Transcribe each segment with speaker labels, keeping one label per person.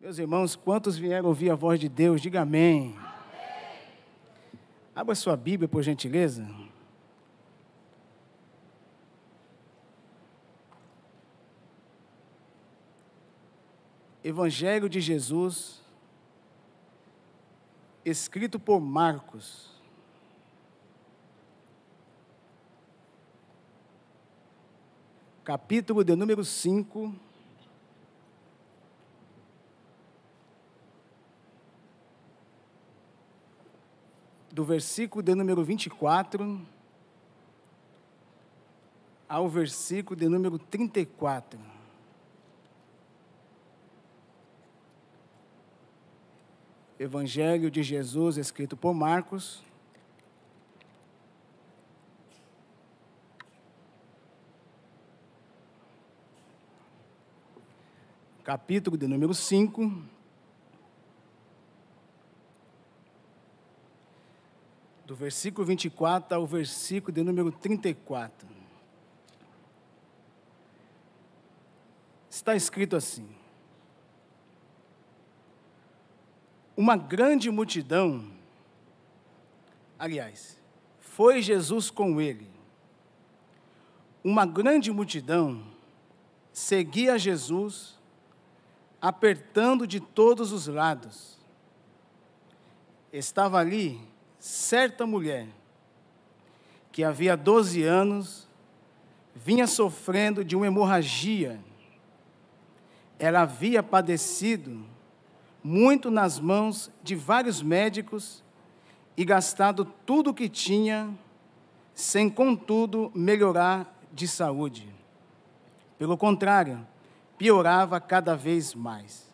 Speaker 1: Meus irmãos, quantos vieram ouvir a voz de Deus? Diga amém. amém. Abra sua Bíblia, por gentileza. Evangelho de Jesus, escrito por Marcos. Capítulo de número 5. Do versículo de número 24 ao versículo de número 34. Evangelho de Jesus, escrito por Marcos. Capítulo de número 5 do versículo 24 ao versículo de número 34. Está escrito assim: Uma grande multidão, aliás, foi Jesus com ele. Uma grande multidão seguia Jesus, apertando de todos os lados. Estava ali certa mulher, que havia 12 anos, vinha sofrendo de uma hemorragia. Ela havia padecido muito nas mãos de vários médicos e gastado tudo o que tinha, sem contudo melhorar de saúde. Pelo contrário, piorava cada vez mais.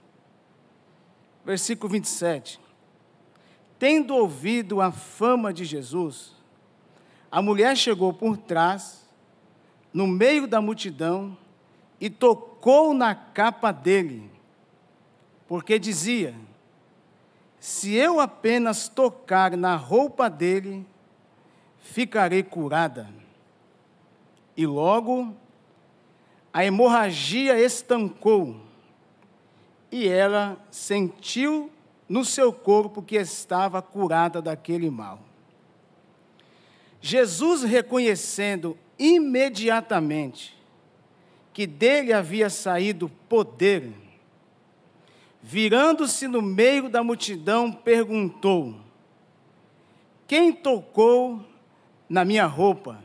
Speaker 1: Versículo 27. Tendo ouvido a fama de Jesus, a mulher chegou por trás, no meio da multidão, e tocou na capa dele, porque dizia: Se eu apenas tocar na roupa dele, ficarei curada. E logo a hemorragia estancou, e ela sentiu no seu corpo que estava curada daquele mal. Jesus, reconhecendo imediatamente que dele havia saído poder, virando-se no meio da multidão, perguntou: Quem tocou na minha roupa?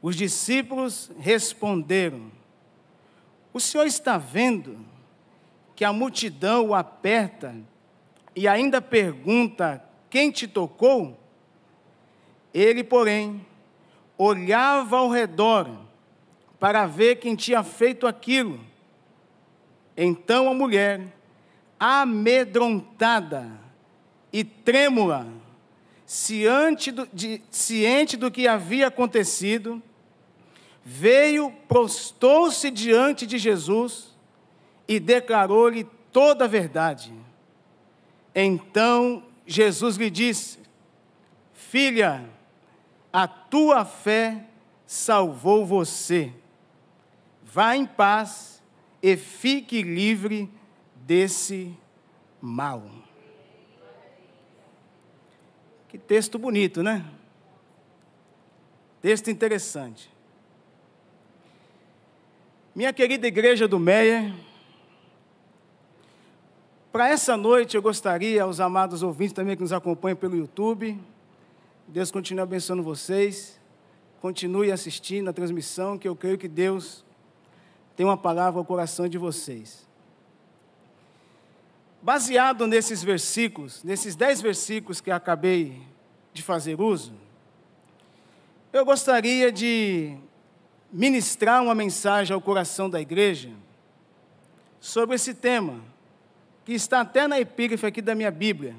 Speaker 1: Os discípulos responderam: O senhor está vendo que a multidão o aperta e ainda pergunta: Quem te tocou? Ele, porém, olhava ao redor para ver quem tinha feito aquilo. Então a mulher, amedrontada e trêmula, ciente do, de, ciente do que havia acontecido, veio, prostou-se diante de Jesus e declarou-lhe toda a verdade. Então Jesus lhe disse: Filha, a tua fé salvou você. Vá em paz e fique livre desse mal. Que texto bonito, né? Texto interessante. Minha querida igreja do Meia, para essa noite eu gostaria, aos amados ouvintes também que nos acompanham pelo YouTube, Deus continue abençoando vocês, continue assistindo a transmissão, que eu creio que Deus tem uma palavra ao coração de vocês. Baseado nesses versículos, nesses dez versículos que acabei de fazer uso, eu gostaria de ministrar uma mensagem ao coração da igreja sobre esse tema que está até na epígrafe aqui da minha Bíblia.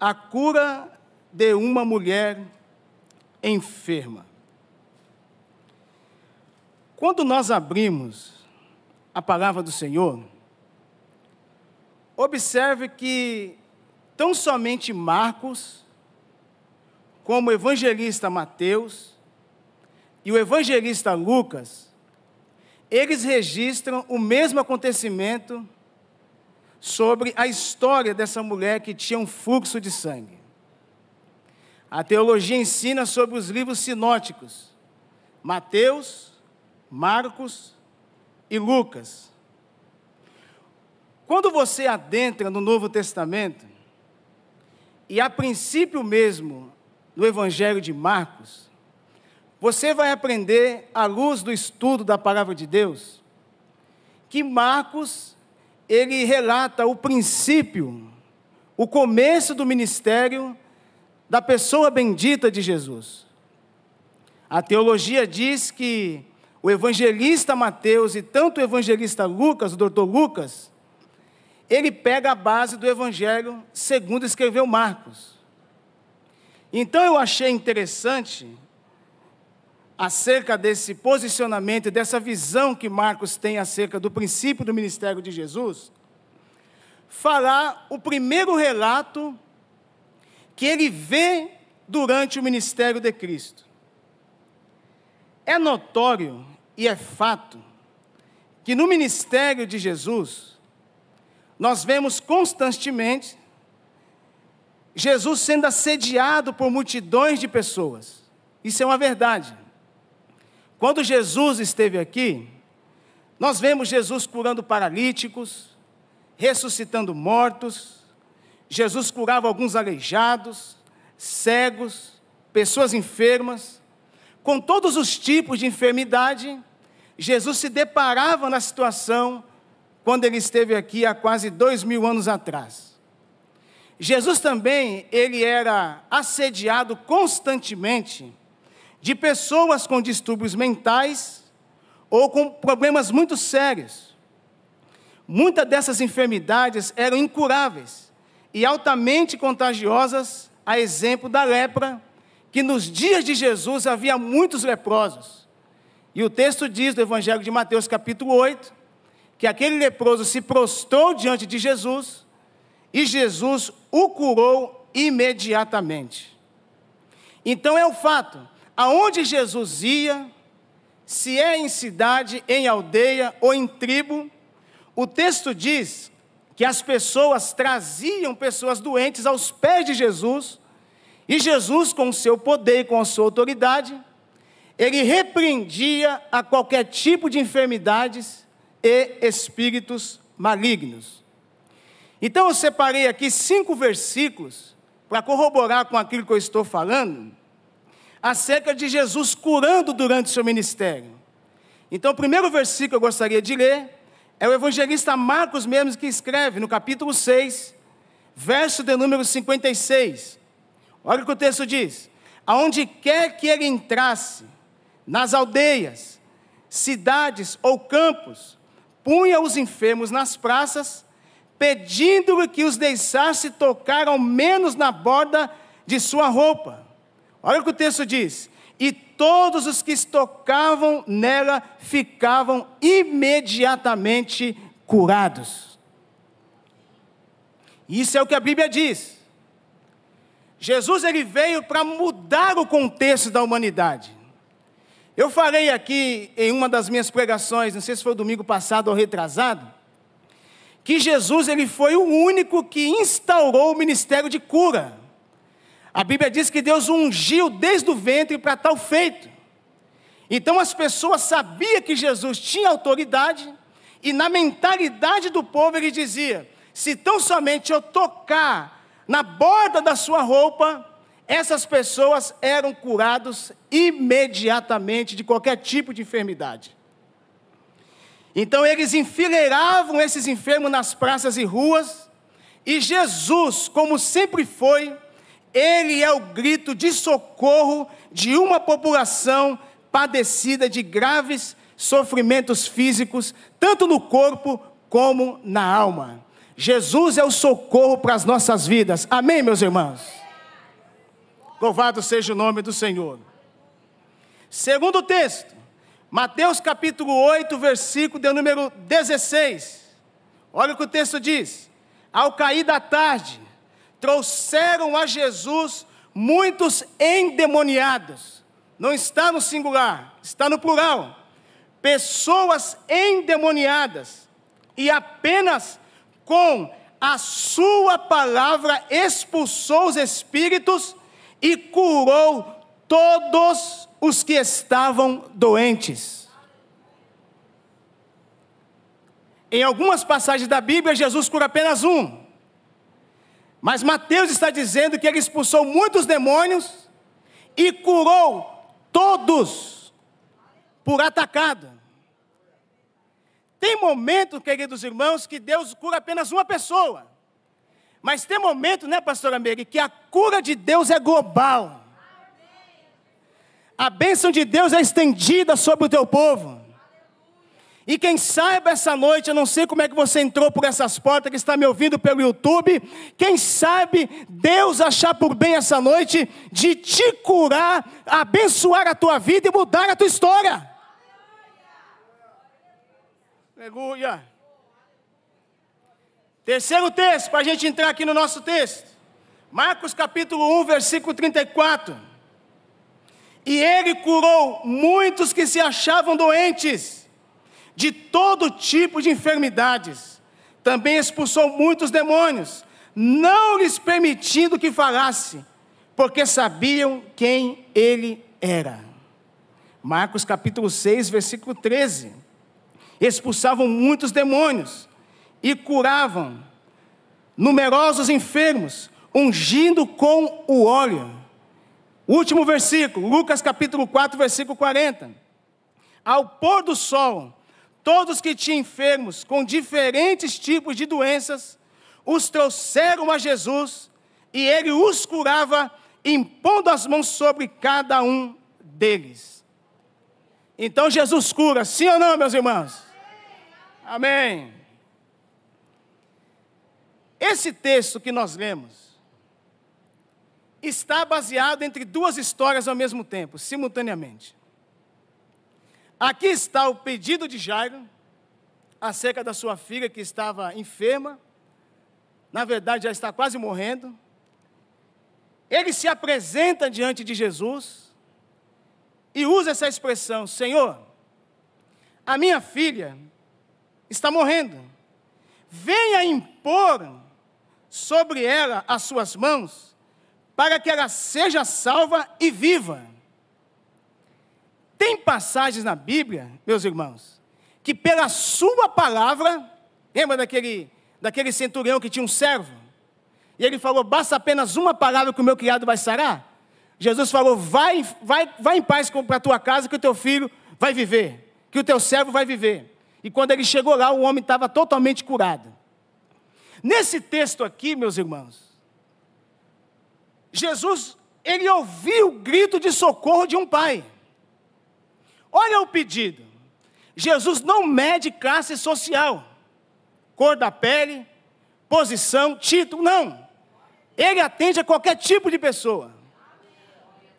Speaker 1: A cura de uma mulher enferma. Quando nós abrimos a palavra do Senhor, observe que tão somente Marcos, como o evangelista Mateus e o evangelista Lucas, eles registram o mesmo acontecimento sobre a história dessa mulher que tinha um fluxo de sangue. A teologia ensina sobre os livros sinóticos, Mateus, Marcos e Lucas. Quando você adentra no Novo Testamento, e a princípio mesmo no Evangelho de Marcos, você vai aprender, à luz do estudo da palavra de Deus, que Marcos, ele relata o princípio, o começo do ministério da pessoa bendita de Jesus. A teologia diz que o evangelista Mateus e tanto o evangelista Lucas, o doutor Lucas, ele pega a base do evangelho segundo escreveu Marcos. Então eu achei interessante acerca desse posicionamento dessa visão que Marcos tem acerca do princípio do ministério de Jesus, falar o primeiro relato que ele vê durante o ministério de Cristo. É notório e é fato que no ministério de Jesus, nós vemos constantemente Jesus sendo assediado por multidões de pessoas. Isso é uma verdade. Quando Jesus esteve aqui, nós vemos Jesus curando paralíticos, ressuscitando mortos, Jesus curava alguns aleijados, cegos, pessoas enfermas, com todos os tipos de enfermidade, Jesus se deparava na situação quando ele esteve aqui há quase dois mil anos atrás. Jesus também, ele era assediado constantemente de pessoas com distúrbios mentais ou com problemas muito sérios. Muitas dessas enfermidades eram incuráveis e altamente contagiosas, a exemplo da lepra, que nos dias de Jesus havia muitos leprosos. E o texto diz do Evangelho de Mateus, capítulo 8, que aquele leproso se prostrou diante de Jesus e Jesus o curou imediatamente. Então é o fato, aonde Jesus ia, se é em cidade, em aldeia ou em tribo, o texto diz que as pessoas traziam pessoas doentes aos pés de Jesus, e Jesus, com o seu poder e com a sua autoridade, ele repreendia a qualquer tipo de enfermidades e espíritos malignos. Então eu separei aqui cinco versículos para corroborar com aquilo que eu estou falando, acerca de Jesus curando durante o seu ministério. Então, o primeiro versículo que eu gostaria de ler é o evangelista Marcos mesmo que escreve no capítulo 6, verso de número 56. Olha o que o texto diz: Aonde quer que ele entrasse, nas aldeias, cidades ou campos, punha os enfermos nas praças, pedindo-lhe que os deixasse tocar ao menos na borda de sua roupa. Olha o que o texto diz: e todos os que tocavam nela ficavam imediatamente curados. Isso é o que a Bíblia diz. Jesus ele veio para mudar o contexto da humanidade. Eu falei aqui em uma das minhas pregações, não sei se foi domingo passado ou retrasado, que Jesus ele foi o único que instaurou o ministério de cura. A Bíblia diz que Deus ungiu desde o ventre para tal feito. Então as pessoas sabiam que Jesus tinha autoridade, e na mentalidade do povo ele dizia: se tão somente eu tocar na borda da sua roupa, essas pessoas eram curadas imediatamente de qualquer tipo de enfermidade. Então eles enfileiravam esses enfermos nas praças e ruas, e Jesus, como sempre foi, ele é o grito de socorro de uma população padecida de graves sofrimentos físicos, tanto no corpo como na alma. Jesus é o socorro para as nossas vidas. Amém, meus irmãos? Louvado seja o nome do Senhor. Segundo texto, Mateus capítulo 8, versículo de número 16. Olha o que o texto diz: Ao cair da tarde, trouxeram a Jesus muitos endemoniados. Não está no singular, está no plural. Pessoas endemoniadas. E apenas com a sua palavra expulsou os espíritos e curou todos os que estavam doentes. Em algumas passagens da Bíblia, Jesus cura apenas um. Mas Mateus está dizendo que ele expulsou muitos demônios e curou todos por atacado. Tem momento, queridos irmãos, que Deus cura apenas uma pessoa. Mas tem momento, né, pastora Mary, que a cura de Deus é global. A bênção de Deus é estendida sobre o teu povo. E quem saiba essa noite, eu não sei como é que você entrou por essas portas que está me ouvindo pelo YouTube. Quem sabe Deus achar por bem essa noite de te curar, abençoar a tua vida e mudar a tua história. Aleluia. Terceiro texto, para a gente entrar aqui no nosso texto. Marcos capítulo 1, versículo 34. E ele curou muitos que se achavam doentes, de todo tipo de enfermidades. Também expulsou muitos demônios, não lhes permitindo que falasse, porque sabiam quem ele era. Marcos capítulo 6, versículo 13. Expulsavam muitos demônios e curavam numerosos enfermos, ungindo com o óleo. Último versículo, Lucas capítulo 4, versículo 40. Ao pôr do sol, todos que tinham enfermos com diferentes tipos de doenças, os trouxeram a Jesus e ele os curava, impondo as mãos sobre cada um deles. Então Jesus cura, sim ou não, meus irmãos? Amém. Esse texto que nós lemos está baseado entre duas histórias ao mesmo tempo, simultaneamente. Aqui está o pedido de Jairo acerca da sua filha que estava enferma, na verdade já está quase morrendo. Ele se apresenta diante de Jesus e usa essa expressão: Senhor, a minha filha está morrendo, venha impor sobre ela as suas mãos, para que ela seja salva e viva. Tem passagens na Bíblia, meus irmãos, que pela sua palavra, lembra daquele, daquele centurião que tinha um servo? E ele falou: basta apenas uma palavra que o meu criado vai sarar? Jesus falou: vai, vai, vai em paz para a tua casa, que o teu filho vai viver, que o teu servo vai viver. E quando ele chegou lá, o homem estava totalmente curado. Nesse texto aqui, meus irmãos, Jesus, ele ouviu o grito de socorro de um pai. Olha o pedido. Jesus não mede classe social, cor da pele, posição, título, não. Ele atende a qualquer tipo de pessoa.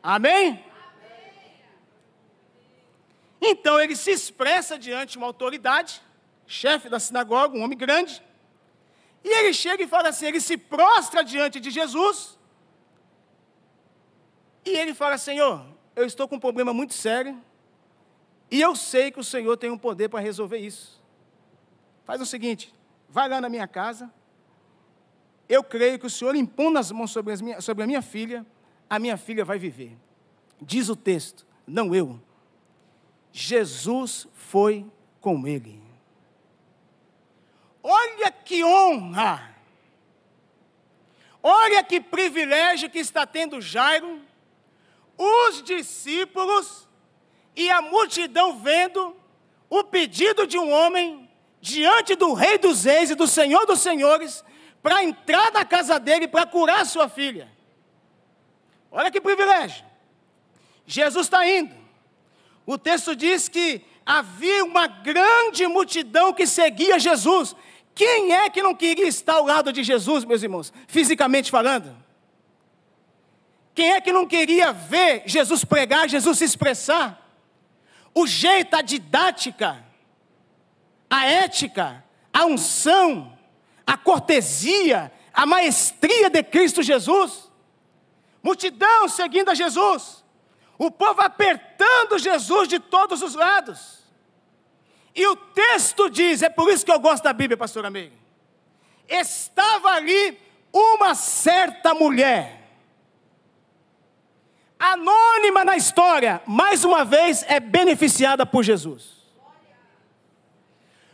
Speaker 1: Amém? Então ele se expressa diante de uma autoridade, chefe da sinagoga, um homem grande, e ele chega e fala assim: ele se prostra diante de Jesus. E ele fala: Senhor, eu estou com um problema muito sério. E eu sei que o Senhor tem um poder para resolver isso. Faz o seguinte: vai lá na minha casa. Eu creio que o Senhor impondo as mãos sobre, minha, sobre a minha filha, a minha filha vai viver. Diz o texto, não eu. Jesus foi com ele. Olha que honra! Olha que privilégio que está tendo Jairo, os discípulos e a multidão vendo o pedido de um homem diante do Rei dos Reis e do Senhor dos Senhores para entrar na casa dele para curar sua filha. Olha que privilégio. Jesus está indo. O texto diz que havia uma grande multidão que seguia Jesus. Quem é que não queria estar ao lado de Jesus, meus irmãos, fisicamente falando? Quem é que não queria ver Jesus pregar, Jesus se expressar? O jeito, a didática, a ética, a unção, a cortesia, a maestria de Cristo Jesus. Multidão seguindo a Jesus. O povo apertando Jesus de todos os lados. E o texto diz, é por isso que eu gosto da Bíblia, pastora Meire. estava ali uma certa mulher, anônima na história, mais uma vez é beneficiada por Jesus.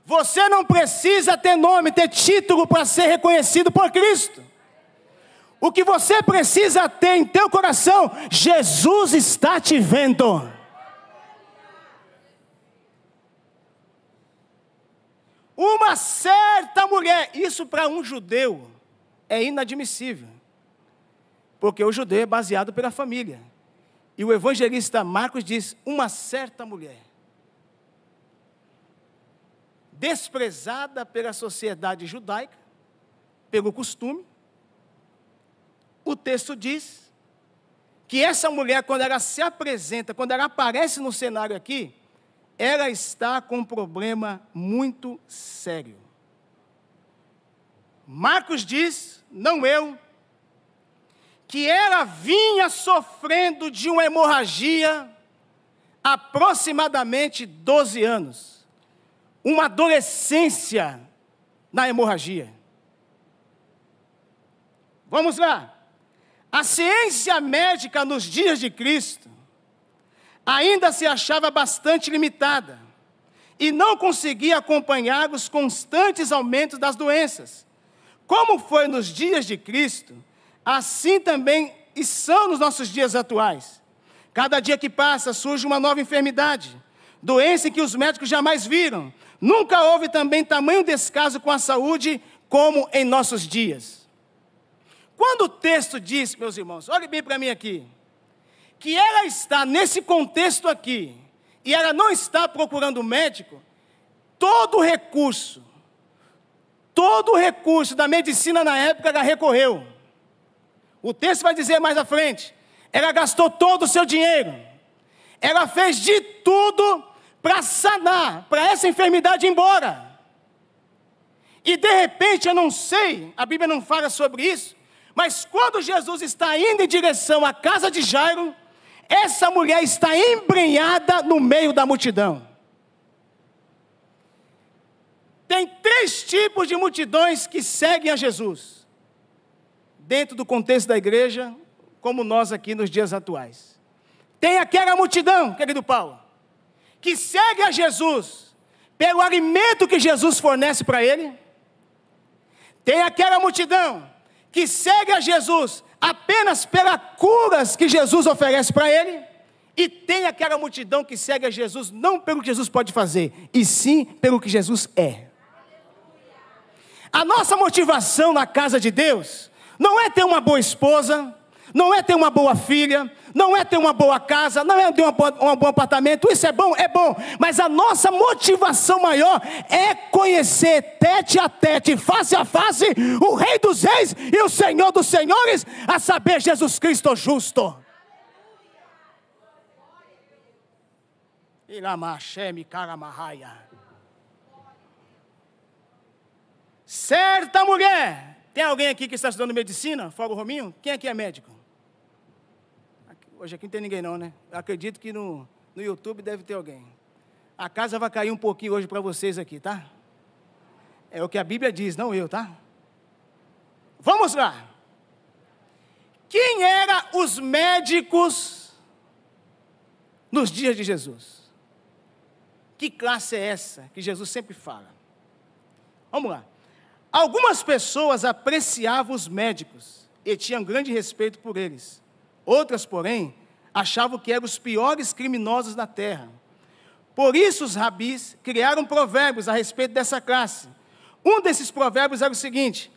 Speaker 1: Você não precisa ter nome, ter título para ser reconhecido por Cristo. O que você precisa ter em teu coração, Jesus está te vendo. Uma certa mulher, isso para um judeu é inadmissível. Porque o judeu é baseado pela família. E o evangelista Marcos diz: uma certa mulher desprezada pela sociedade judaica, pelo costume. O texto diz que essa mulher, quando ela se apresenta, quando ela aparece no cenário aqui, ela está com um problema muito sério. Marcos diz, não eu, que ela vinha sofrendo de uma hemorragia aproximadamente 12 anos uma adolescência na hemorragia. Vamos lá. A ciência médica nos dias de Cristo ainda se achava bastante limitada e não conseguia acompanhar os constantes aumentos das doenças. Como foi nos dias de Cristo, assim também e são nos nossos dias atuais. Cada dia que passa surge uma nova enfermidade, doença em que os médicos jamais viram, Nunca houve também tamanho descaso com a saúde como em nossos dias. Quando o texto diz, meus irmãos, olhe bem para mim aqui, que ela está nesse contexto aqui, e ela não está procurando médico, todo recurso, todo recurso da medicina na época ela recorreu. O texto vai dizer mais à frente, ela gastou todo o seu dinheiro, ela fez de tudo para sanar, para essa enfermidade ir embora. E de repente, eu não sei, a Bíblia não fala sobre isso, mas quando Jesus está indo em direção à casa de Jairo, essa mulher está embrenhada no meio da multidão. Tem três tipos de multidões que seguem a Jesus, dentro do contexto da igreja, como nós aqui nos dias atuais. Tem aquela multidão, querido Paulo, que segue a Jesus pelo alimento que Jesus fornece para ele. Tem aquela multidão que segue a Jesus apenas pelas curas que Jesus oferece para ele. E tem aquela multidão que segue a Jesus não pelo que Jesus pode fazer, e sim pelo que Jesus é. A nossa motivação na casa de Deus não é ter uma boa esposa, não é ter uma boa filha, não é ter uma boa casa, não é ter um bom apartamento, isso é bom, é bom, mas a nossa motivação maior é conhecer tete a tete, face a face, o Rei dos Reis e o Senhor dos Senhores, a saber, Jesus Cristo justo. Certa mulher. Tem alguém aqui que está estudando medicina? Fora o Rominho? Quem aqui é médico? Hoje aqui não tem ninguém não, né? Eu acredito que no, no YouTube deve ter alguém. A casa vai cair um pouquinho hoje para vocês aqui, tá? É o que a Bíblia diz, não eu, tá? Vamos lá. Quem eram os médicos nos dias de Jesus? Que classe é essa que Jesus sempre fala? Vamos lá. Algumas pessoas apreciavam os médicos e tinham grande respeito por eles. Outras, porém, achavam que eram os piores criminosos da terra. Por isso, os rabis criaram provérbios a respeito dessa classe. Um desses provérbios era o seguinte: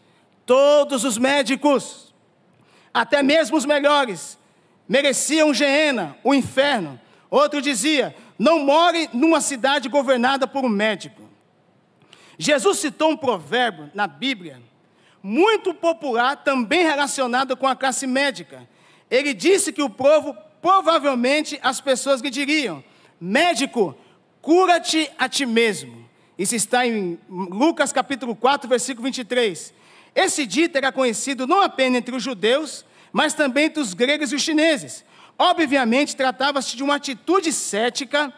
Speaker 1: todos os médicos, até mesmo os melhores, mereciam geena, o inferno. Outro dizia: não more numa cidade governada por um médico. Jesus citou um provérbio na Bíblia, muito popular, também relacionado com a classe médica, ele disse que o povo, provavelmente as pessoas lhe diriam: médico, cura-te a ti mesmo. Isso está em Lucas capítulo 4, versículo 23. Esse dito era conhecido não apenas entre os judeus, mas também entre os gregos e os chineses. Obviamente, tratava-se de uma atitude cética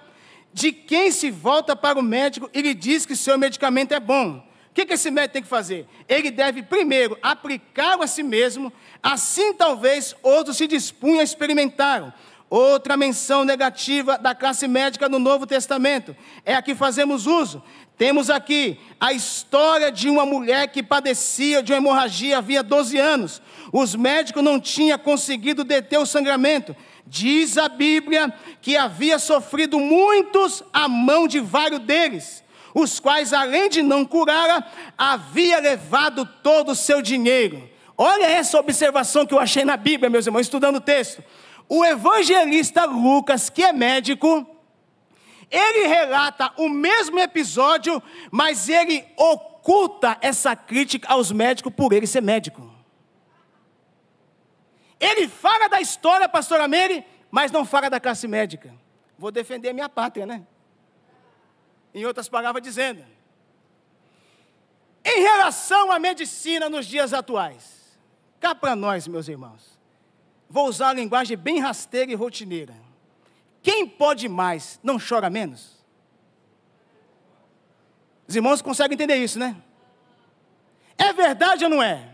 Speaker 1: de quem se volta para o médico e lhe diz que seu medicamento é bom. que, que esse médico tem que fazer? Ele deve primeiro aplicar a si mesmo, assim talvez outros se dispunham a experimentar. Outra menção negativa da classe médica no Novo Testamento é a que fazemos uso. Temos aqui a história de uma mulher que padecia de uma hemorragia havia 12 anos. Os médicos não tinham conseguido deter o sangramento. Diz a Bíblia que havia sofrido muitos à mão de vários deles, os quais, além de não curar, havia levado todo o seu dinheiro. Olha essa observação que eu achei na Bíblia, meus irmãos, estudando o texto. O evangelista Lucas, que é médico, ele relata o mesmo episódio, mas ele oculta essa crítica aos médicos por ele ser médico. Ele fala da história, pastora Mary, mas não fala da classe médica. Vou defender minha pátria, né? Em outras palavras, dizendo: em relação à medicina nos dias atuais, cá para nós, meus irmãos, vou usar a linguagem bem rasteira e rotineira. Quem pode mais não chora menos? Os irmãos conseguem entender isso, né? É verdade ou não é?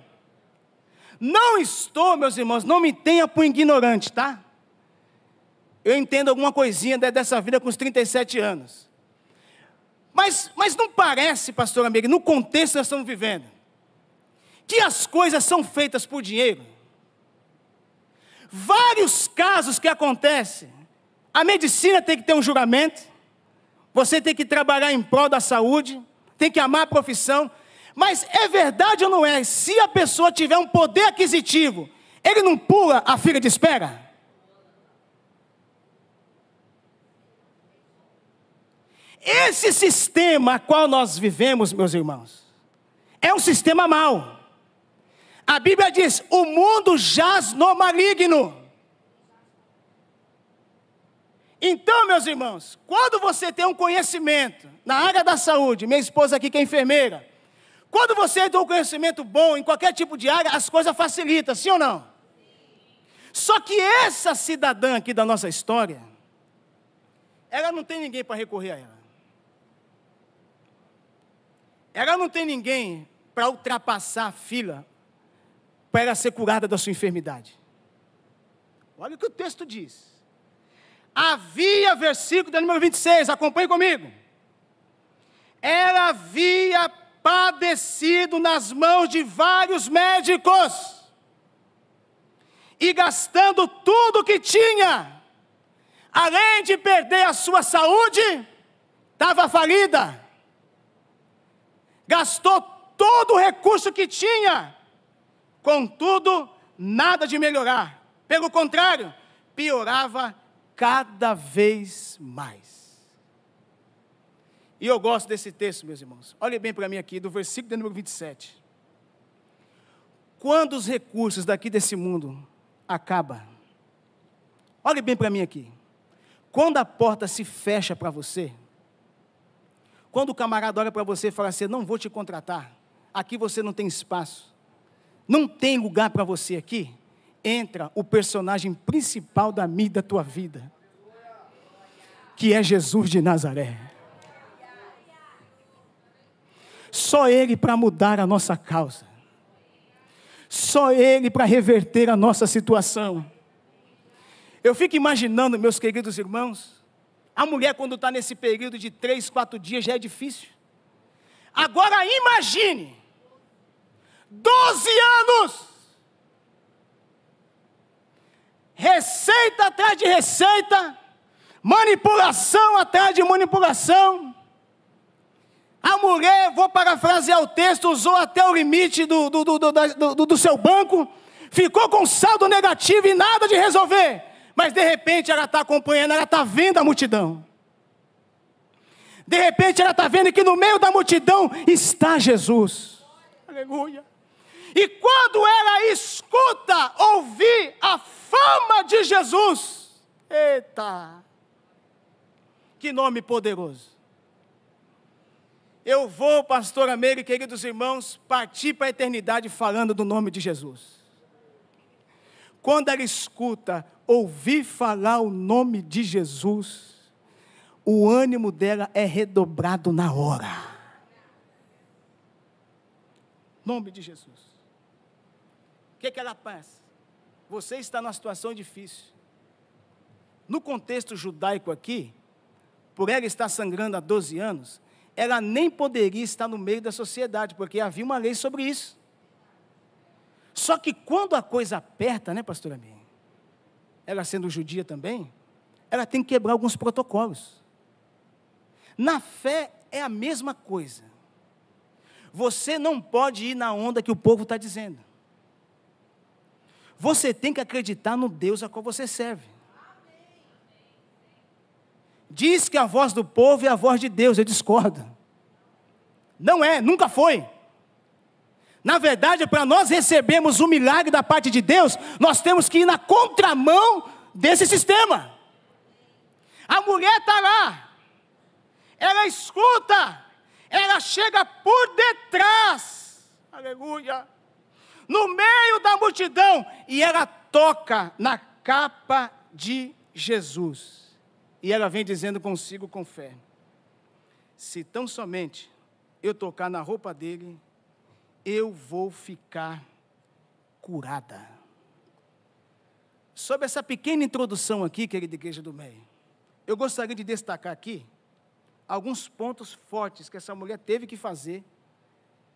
Speaker 1: Não estou, meus irmãos, não me tenha por ignorante, tá? Eu entendo alguma coisinha dessa vida com os 37 anos. Mas, mas não parece, pastor amigo, no contexto que nós estamos vivendo, que as coisas são feitas por dinheiro. Vários casos que acontecem, a medicina tem que ter um juramento, você tem que trabalhar em prol da saúde, tem que amar a profissão, mas é verdade ou não é? Se a pessoa tiver um poder aquisitivo, ele não pula a fila de espera? Esse sistema a qual nós vivemos, meus irmãos, é um sistema mau. A Bíblia diz: o mundo jaz no maligno. Então, meus irmãos, quando você tem um conhecimento na área da saúde, minha esposa aqui que é enfermeira, quando você tem um conhecimento bom em qualquer tipo de área, as coisas facilitam, sim ou não? Só que essa cidadã aqui da nossa história, ela não tem ninguém para recorrer a ela. Ela não tem ninguém para ultrapassar a fila para ela ser curada da sua enfermidade. Olha o que o texto diz. Havia, versículo do número 26, acompanhe comigo. Ela havia padecido nas mãos de vários médicos e gastando tudo que tinha, além de perder a sua saúde, estava falida gastou todo o recurso que tinha, contudo, nada de melhorar. Pelo contrário, piorava cada vez mais. E eu gosto desse texto, meus irmãos. Olhe bem para mim aqui, do versículo número 27. Quando os recursos daqui desse mundo acabam, olhe bem para mim aqui. Quando a porta se fecha para você, quando o camarada olha para você e fala assim: não vou te contratar, aqui você não tem espaço, não tem lugar para você aqui, entra o personagem principal da minha da tua vida, que é Jesus de Nazaré. Só Ele para mudar a nossa causa, só Ele para reverter a nossa situação. Eu fico imaginando, meus queridos irmãos, a mulher, quando está nesse período de três, quatro dias, já é difícil. Agora imagine, 12 anos, receita atrás de receita, manipulação atrás de manipulação. A mulher, vou parafrasear o texto, usou até o limite do, do, do, do, do seu banco, ficou com saldo negativo e nada de resolver mas de repente ela está acompanhando, ela está vendo a multidão. De repente ela está vendo que no meio da multidão está Jesus. Aleluia. E quando ela escuta ouvir a fama de Jesus, eita, que nome poderoso. Eu vou, pastor Ameire, queridos irmãos, partir para a eternidade falando do nome de Jesus. Quando ela escuta ouvir falar o nome de Jesus, o ânimo dela é redobrado na hora. Nome de Jesus. O que, que ela passa? Você está numa situação difícil. No contexto judaico aqui, por ela estar sangrando há 12 anos, ela nem poderia estar no meio da sociedade, porque havia uma lei sobre isso. Só que quando a coisa aperta, né, pastora minha? Ela sendo judia também, ela tem que quebrar alguns protocolos. Na fé é a mesma coisa. Você não pode ir na onda que o povo está dizendo. Você tem que acreditar no Deus a qual você serve. Diz que a voz do povo é a voz de Deus, eu discordo. Não é, nunca foi. Na verdade, para nós recebermos o milagre da parte de Deus, nós temos que ir na contramão desse sistema. A mulher está lá, ela escuta, ela chega por detrás, aleluia, no meio da multidão, e ela toca na capa de Jesus. E ela vem dizendo consigo com fé: se tão somente eu tocar na roupa dele, eu vou ficar curada. Sobre essa pequena introdução aqui, querida igreja do meio, eu gostaria de destacar aqui alguns pontos fortes que essa mulher teve que fazer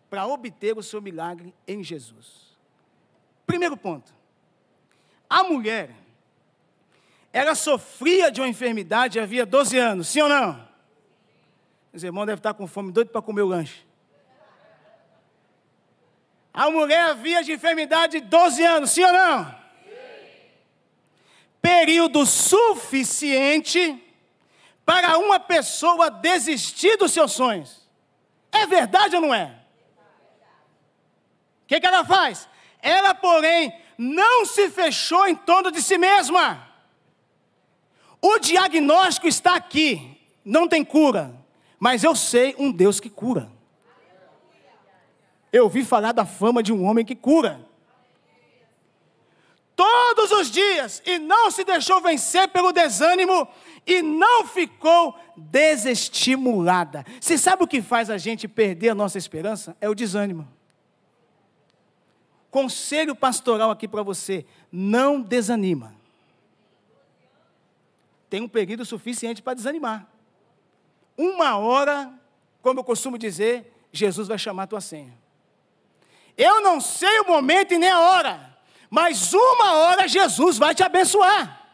Speaker 1: para obter o seu milagre em Jesus. Primeiro ponto: a mulher ela sofria de uma enfermidade havia 12 anos, sim ou não? Os irmãos devem estar com fome, doido para comer o lanche. A mulher havia de enfermidade 12 anos, sim ou não? Período suficiente para uma pessoa desistir dos seus sonhos. É verdade ou não é? O que, que ela faz? Ela, porém, não se fechou em torno de si mesma. O diagnóstico está aqui, não tem cura, mas eu sei um Deus que cura. Eu ouvi falar da fama de um homem que cura. Todos os dias, e não se deixou vencer pelo desânimo, e não ficou desestimulada. Você sabe o que faz a gente perder a nossa esperança? É o desânimo. Conselho pastoral aqui para você: não desanima tem um período suficiente para desanimar. Uma hora, como eu costumo dizer, Jesus vai chamar a tua senha. Eu não sei o momento e nem a hora, mas uma hora Jesus vai te abençoar.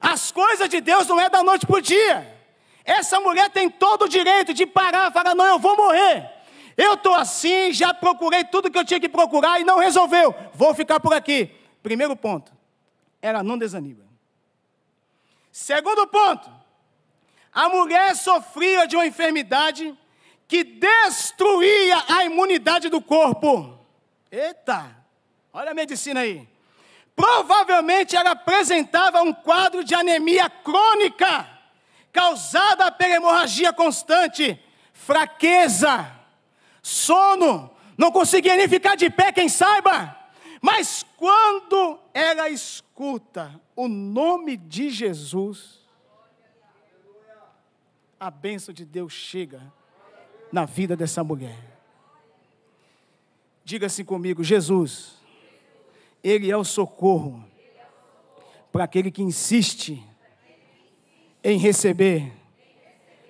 Speaker 1: As coisas de Deus não é da noite para o dia. Essa mulher tem todo o direito de parar e falar: não, eu vou morrer. Eu estou assim, já procurei tudo que eu tinha que procurar e não resolveu. Vou ficar por aqui. Primeiro ponto, ela não desanima. Segundo ponto, a mulher sofria de uma enfermidade que destruía a imunidade do corpo. Eita, olha a medicina aí. Provavelmente ela apresentava um quadro de anemia crônica, causada pela hemorragia constante, fraqueza, sono, não conseguia nem ficar de pé, quem saiba. Mas quando ela escuta o nome de Jesus, a bênção de Deus chega na vida dessa mulher. Diga assim comigo: Jesus, Ele é o socorro para aquele que insiste em receber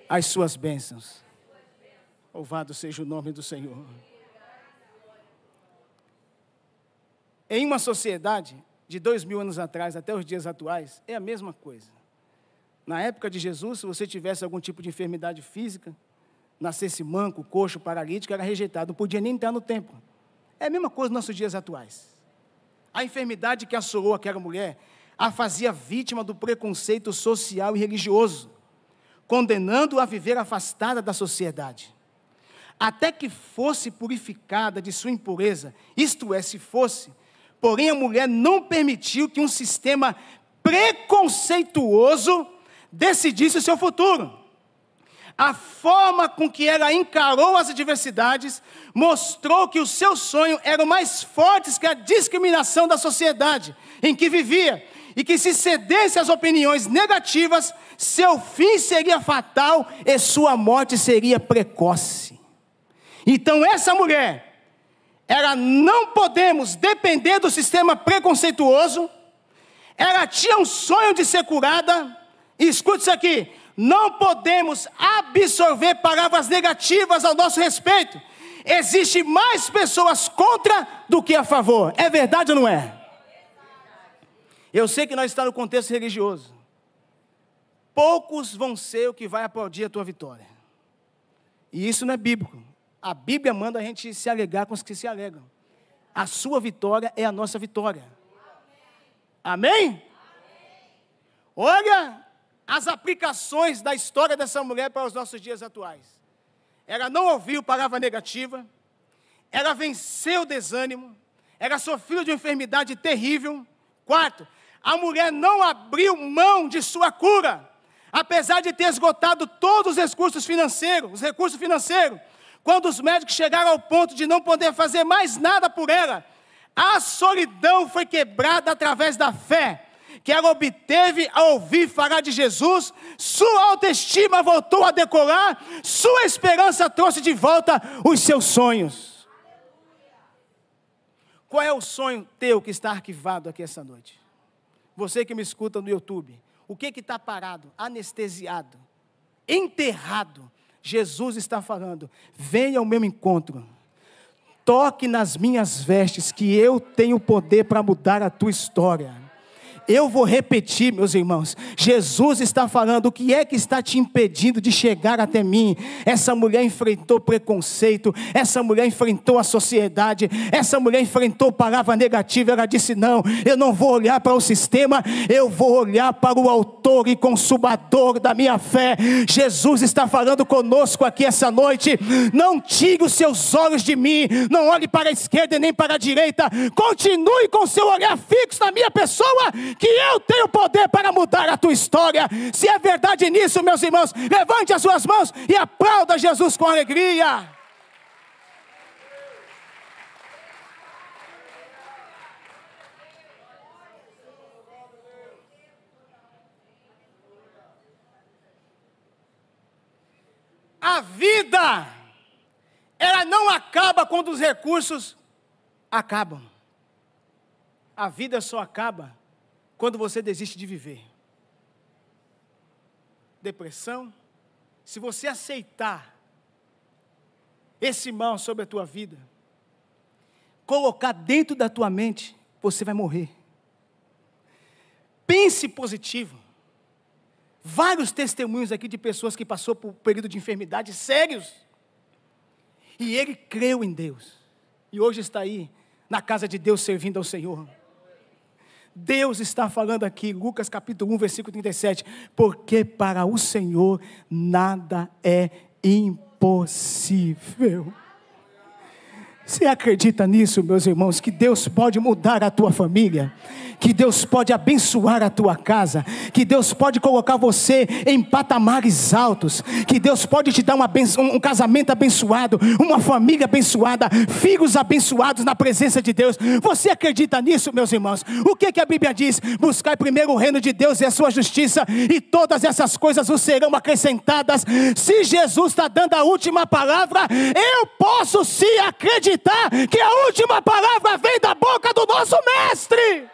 Speaker 1: as suas bênçãos. Louvado seja o nome do Senhor. Em uma sociedade de dois mil anos atrás até os dias atuais, é a mesma coisa. Na época de Jesus, se você tivesse algum tipo de enfermidade física, nascesse manco, coxo, paralítico, era rejeitado, não podia nem entrar no templo. É a mesma coisa nos nossos dias atuais. A enfermidade que assolou aquela mulher a fazia vítima do preconceito social e religioso, condenando-a a viver afastada da sociedade. Até que fosse purificada de sua impureza, isto é, se fosse Porém, a mulher não permitiu que um sistema preconceituoso decidisse o seu futuro. A forma com que ela encarou as adversidades mostrou que o seu sonho eram mais fortes que a discriminação da sociedade em que vivia, e que se cedesse às opiniões negativas, seu fim seria fatal e sua morte seria precoce. Então, essa mulher, ela não podemos depender do sistema preconceituoso, ela tinha um sonho de ser curada, e escute isso aqui: não podemos absorver palavras negativas ao nosso respeito. Existe mais pessoas contra do que a favor. É verdade ou não é? Eu sei que nós estamos no contexto religioso. Poucos vão ser o que vai aplaudir a tua vitória. E isso não é bíblico. A Bíblia manda a gente se alegar com os que se alegam. A sua vitória é a nossa vitória. Amém? Amém? Olha as aplicações da história dessa mulher para os nossos dias atuais. Ela não ouviu palavra negativa, ela venceu o desânimo, ela sofreu de uma enfermidade terrível. Quarto, a mulher não abriu mão de sua cura, apesar de ter esgotado todos os recursos financeiros, os recursos financeiros. Quando os médicos chegaram ao ponto de não poder fazer mais nada por ela, a solidão foi quebrada através da fé que ela obteve ao ouvir falar de Jesus, sua autoestima voltou a decolar, sua esperança trouxe de volta os seus sonhos. Qual é o sonho teu que está arquivado aqui essa noite? Você que me escuta no YouTube, o que está parado, anestesiado, enterrado? Jesus está falando: venha ao meu encontro, toque nas minhas vestes, que eu tenho poder para mudar a tua história. Eu vou repetir, meus irmãos. Jesus está falando: o que é que está te impedindo de chegar até mim? Essa mulher enfrentou preconceito, essa mulher enfrentou a sociedade, essa mulher enfrentou palavra negativa. Ela disse: Não, eu não vou olhar para o sistema, eu vou olhar para o Autor e Consumador da minha fé. Jesus está falando conosco aqui essa noite. Não tire os seus olhos de mim, não olhe para a esquerda nem para a direita, continue com seu olhar fixo na minha pessoa que eu tenho poder para mudar a tua história. Se é verdade nisso, meus irmãos, levante as suas mãos e aplauda Jesus com alegria. A vida, ela não acaba quando os recursos acabam. A vida só acaba quando você desiste de viver. Depressão, se você aceitar esse mal sobre a tua vida, colocar dentro da tua mente, você vai morrer. Pense positivo. Vários testemunhos aqui de pessoas que passou por um período de enfermidade sérios. E ele creu em Deus. E hoje está aí na casa de Deus servindo ao Senhor. Deus está falando aqui, Lucas capítulo 1, versículo 37, porque para o Senhor nada é impossível. Você acredita nisso, meus irmãos, que Deus pode mudar a tua família? Que Deus pode abençoar a tua casa, que Deus pode colocar você em patamares altos, que Deus pode te dar uma um casamento abençoado, uma família abençoada, filhos abençoados na presença de Deus. Você acredita nisso, meus irmãos? O que, que a Bíblia diz? Buscar primeiro o reino de Deus e a sua justiça, e todas essas coisas vos serão acrescentadas. Se Jesus está dando a última palavra, eu posso sim acreditar que a última palavra vem da boca do nosso Mestre.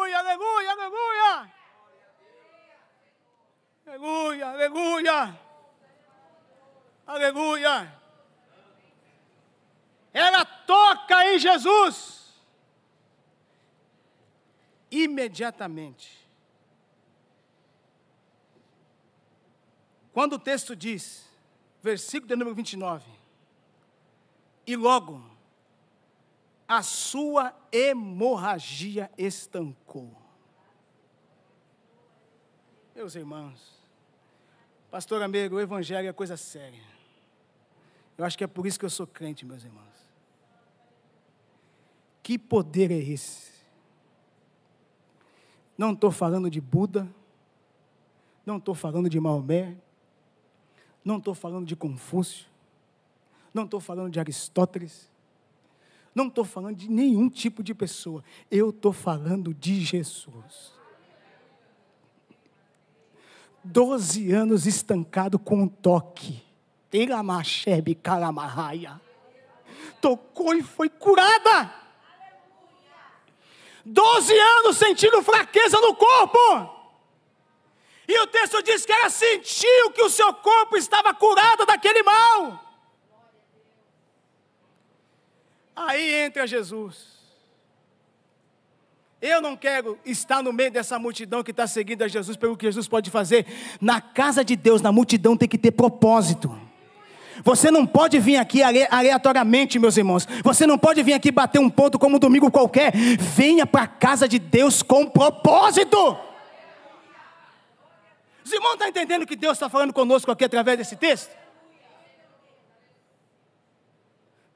Speaker 1: Aleluia, aleluia, aleluia. Aleluia, aleluia. Aleluia. Ela toca em Jesus. Imediatamente. Quando o texto diz, versículo de número 29, e logo a sua hemorragia estancou. Meus irmãos, pastor amigo, o evangelho é coisa séria. Eu acho que é por isso que eu sou crente, meus irmãos. Que poder é esse? Não estou falando de Buda, não estou falando de Maomé, não estou falando de Confúcio, não estou falando de Aristóteles, não estou falando de nenhum tipo de pessoa, eu estou falando de Jesus. Doze anos estancado com um toque. Teramachebe Karamarraia. Tocou e foi curada. Doze anos sentindo fraqueza no corpo. E o texto diz que ela sentiu que o seu corpo estava curado daquele mal. Aí entra Jesus. Eu não quero estar no meio dessa multidão que está seguindo a Jesus pelo que Jesus pode fazer. Na casa de Deus, na multidão, tem que ter propósito. Você não pode vir aqui aleatoriamente, meus irmãos. Você não pode vir aqui bater um ponto como um domingo qualquer. Venha para a casa de Deus com propósito. Os irmãos estão entendendo que Deus está falando conosco aqui através desse texto?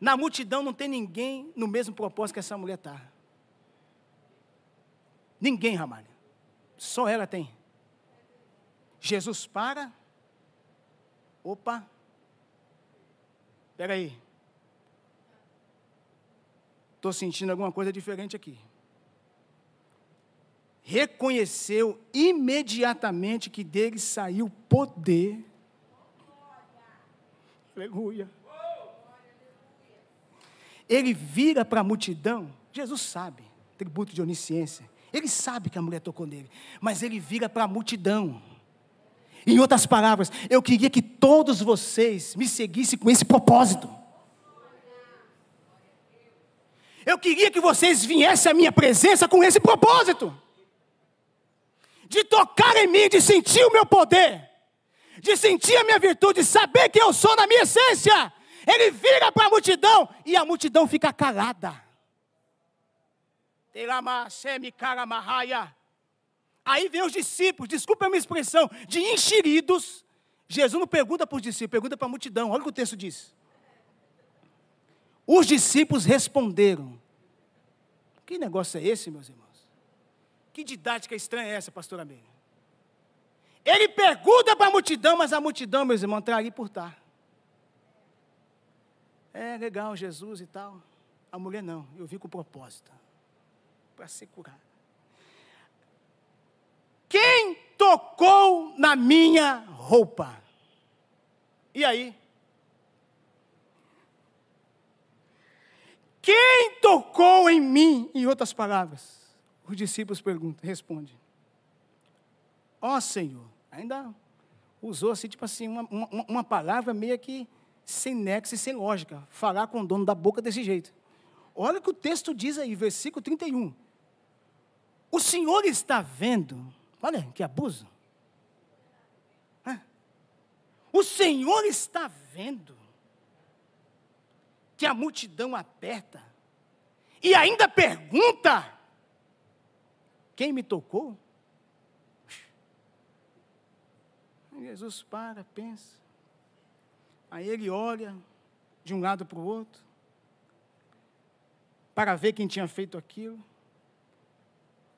Speaker 1: Na multidão não tem ninguém no mesmo propósito que essa mulher está. Ninguém, Ramalho. Só ela tem. Jesus para. Opa. Espera aí. Estou sentindo alguma coisa diferente aqui. Reconheceu imediatamente que dele saiu poder. Aleluia. Ele vira para a multidão. Jesus sabe, tributo de onisciência. Ele sabe que a mulher tocou nele, mas ele vira para a multidão. Em outras palavras, eu queria que todos vocês me seguissem com esse propósito. Eu queria que vocês viessem à minha presença com esse propósito. De tocar em mim, de sentir o meu poder, de sentir a minha virtude, de saber quem eu sou na minha essência. Ele vira para a multidão e a multidão fica calada. Aí vem os discípulos, desculpa a minha expressão, de enxeridos. Jesus não pergunta para os discípulos, pergunta para a multidão. Olha o que o texto diz. Os discípulos responderam: Que negócio é esse, meus irmãos? Que didática estranha é essa, pastor Amelia? Ele pergunta para a multidão, mas a multidão, meus irmãos, está ali por estar. É legal, Jesus e tal. A mulher não, eu vi com propósito para ser curada. Quem tocou na minha roupa? E aí? Quem tocou em mim? Em outras palavras, os discípulos perguntam, respondem: Ó oh, Senhor, ainda usou assim, tipo assim, uma, uma, uma palavra meio que sem nexo e sem lógica, falar com o dono da boca desse jeito. Olha o que o texto diz aí, versículo 31. O Senhor está vendo, olha que abuso. O Senhor está vendo que a multidão aperta e ainda pergunta: quem me tocou? Jesus para, pensa. Aí ele olha de um lado para o outro, para ver quem tinha feito aquilo.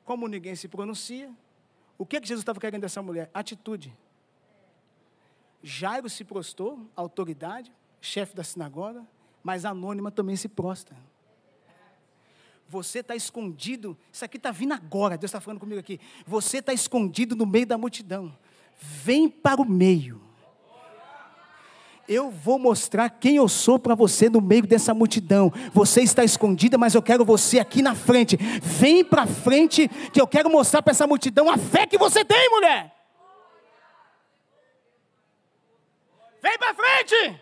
Speaker 1: Como ninguém se pronuncia, o que, que Jesus estava querendo dessa mulher? Atitude. Jairo se prostou, autoridade, chefe da sinagoga, mas anônima também se prostra. Você está escondido, isso aqui está vindo agora, Deus está falando comigo aqui. Você está escondido no meio da multidão. Vem para o meio eu vou mostrar quem eu sou para você no meio dessa multidão. Você está escondida, mas eu quero você aqui na frente. Vem para frente, que eu quero mostrar para essa multidão a fé que você tem, mulher. Vem para frente.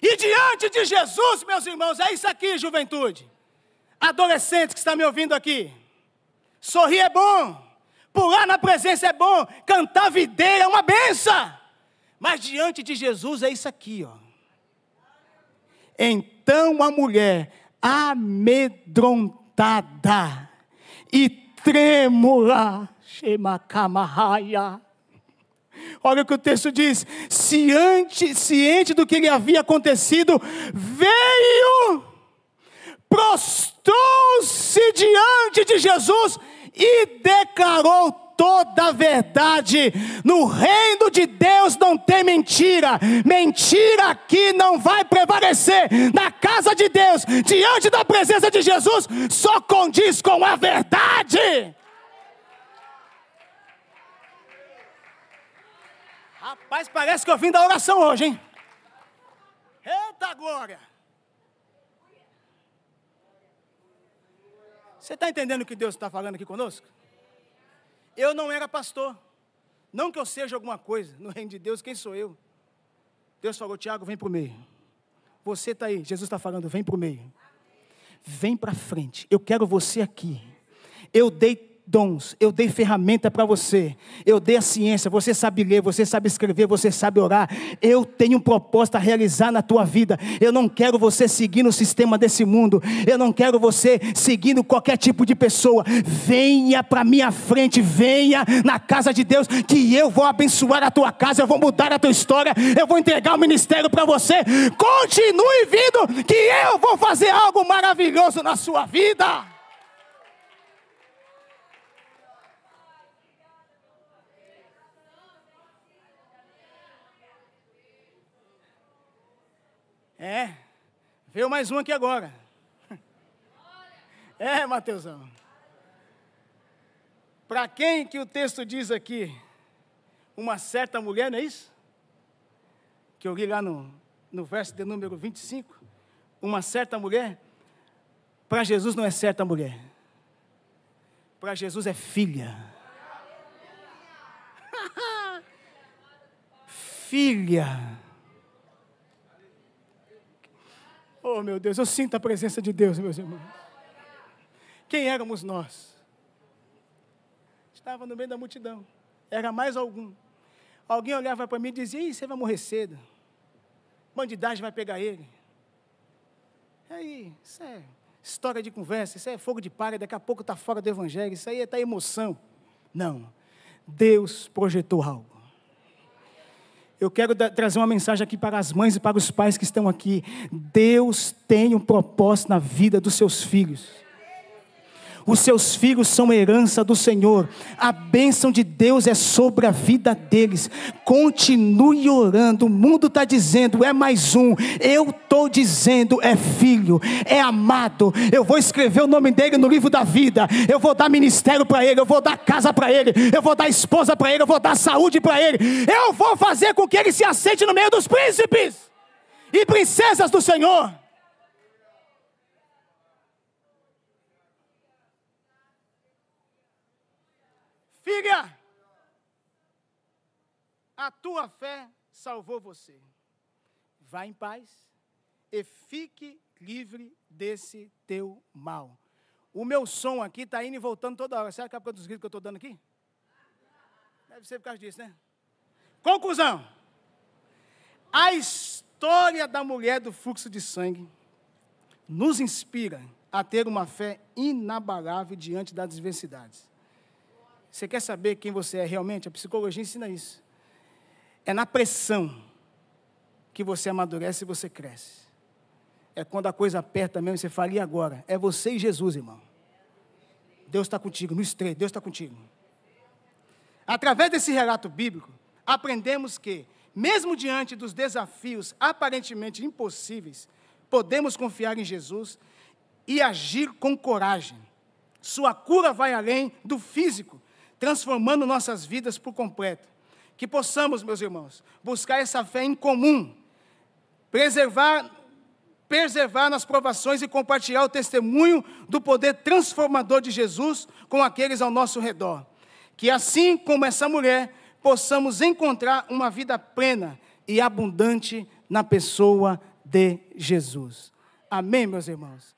Speaker 1: E diante de Jesus, meus irmãos, é isso aqui, juventude. Adolescente que está me ouvindo aqui. Sorrir é bom. Pular na presença é bom, cantar videira é uma benção. Mas diante de Jesus é isso aqui, ó. Então a mulher amedrontada e trêmula, Shemakamahaya. Olha o que o texto diz: ciente, ciente do que lhe havia acontecido, veio, prostrou-se diante de Jesus e declarou toda a verdade. No reino de Deus não tem mentira. Mentira aqui não vai prevalecer. Na casa de Deus, diante da presença de Jesus, só condiz com a verdade. Rapaz, parece que eu vim da oração hoje, hein? Eita glória! Você está entendendo o que Deus está falando aqui conosco? Eu não era pastor. Não que eu seja alguma coisa no reino de Deus, quem sou eu? Deus falou, Tiago, vem para o meio. Você está aí, Jesus está falando, vem para o meio. Vem para frente. Eu quero você aqui. Eu dei dons, eu dei ferramenta para você, eu dei a ciência, você sabe ler, você sabe escrever, você sabe orar. Eu tenho um propósito a realizar na tua vida. Eu não quero você seguindo o sistema desse mundo, eu não quero você seguindo qualquer tipo de pessoa. Venha para minha frente, venha na casa de Deus, que eu vou abençoar a tua casa, eu vou mudar a tua história, eu vou entregar o ministério para você. Continue vindo, que eu vou fazer algo maravilhoso na sua vida. É, veio mais um aqui agora. É, Mateusão. Para quem que o texto diz aqui? Uma certa mulher, não é isso? Que eu li lá no, no verso de número 25. Uma certa mulher. Para Jesus não é certa mulher. Para Jesus é filha. filha. Oh, meu Deus, eu sinto a presença de Deus, meus irmãos. Quem éramos nós? Estava no meio da multidão. Era mais algum. Alguém olhava para mim e dizia: Ih, você vai morrer cedo. Bandidagem vai pegar ele. Aí, isso é história de conversa, isso é fogo de palha, daqui a pouco está fora do evangelho, isso aí está emoção. Não. Deus projetou algo. Eu quero trazer uma mensagem aqui para as mães e para os pais que estão aqui. Deus tem um propósito na vida dos seus filhos. Os seus filhos são herança do Senhor. A bênção de Deus é sobre a vida deles. Continue orando. O mundo está dizendo, é mais um. Eu estou dizendo, é filho, é amado. Eu vou escrever o nome dele no livro da vida. Eu vou dar ministério para ele. Eu vou dar casa para ele. Eu vou dar esposa para ele. Eu vou dar saúde para ele. Eu vou fazer com que ele se aceite no meio dos príncipes e princesas do Senhor. Filha, a tua fé salvou você. Vá em paz e fique livre desse teu mal. O meu som aqui está indo e voltando toda hora. Será que é por causa dos gritos que eu estou dando aqui? Deve ser por causa disso, né? Conclusão. A história da mulher do fluxo de sangue nos inspira a ter uma fé inabalável diante das adversidades. Você quer saber quem você é realmente? A psicologia ensina isso. É na pressão que você amadurece e você cresce. É quando a coisa aperta mesmo, você fala, e agora? É você e Jesus, irmão. Deus está contigo, no estreito, Deus está contigo. Através desse relato bíblico, aprendemos que, mesmo diante dos desafios aparentemente impossíveis, podemos confiar em Jesus e agir com coragem. Sua cura vai além do físico transformando nossas vidas por completo. Que possamos, meus irmãos, buscar essa fé em comum, preservar, preservar nas provações e compartilhar o testemunho do poder transformador de Jesus com aqueles ao nosso redor. Que assim como essa mulher, possamos encontrar uma vida plena e abundante na pessoa de Jesus. Amém, meus irmãos?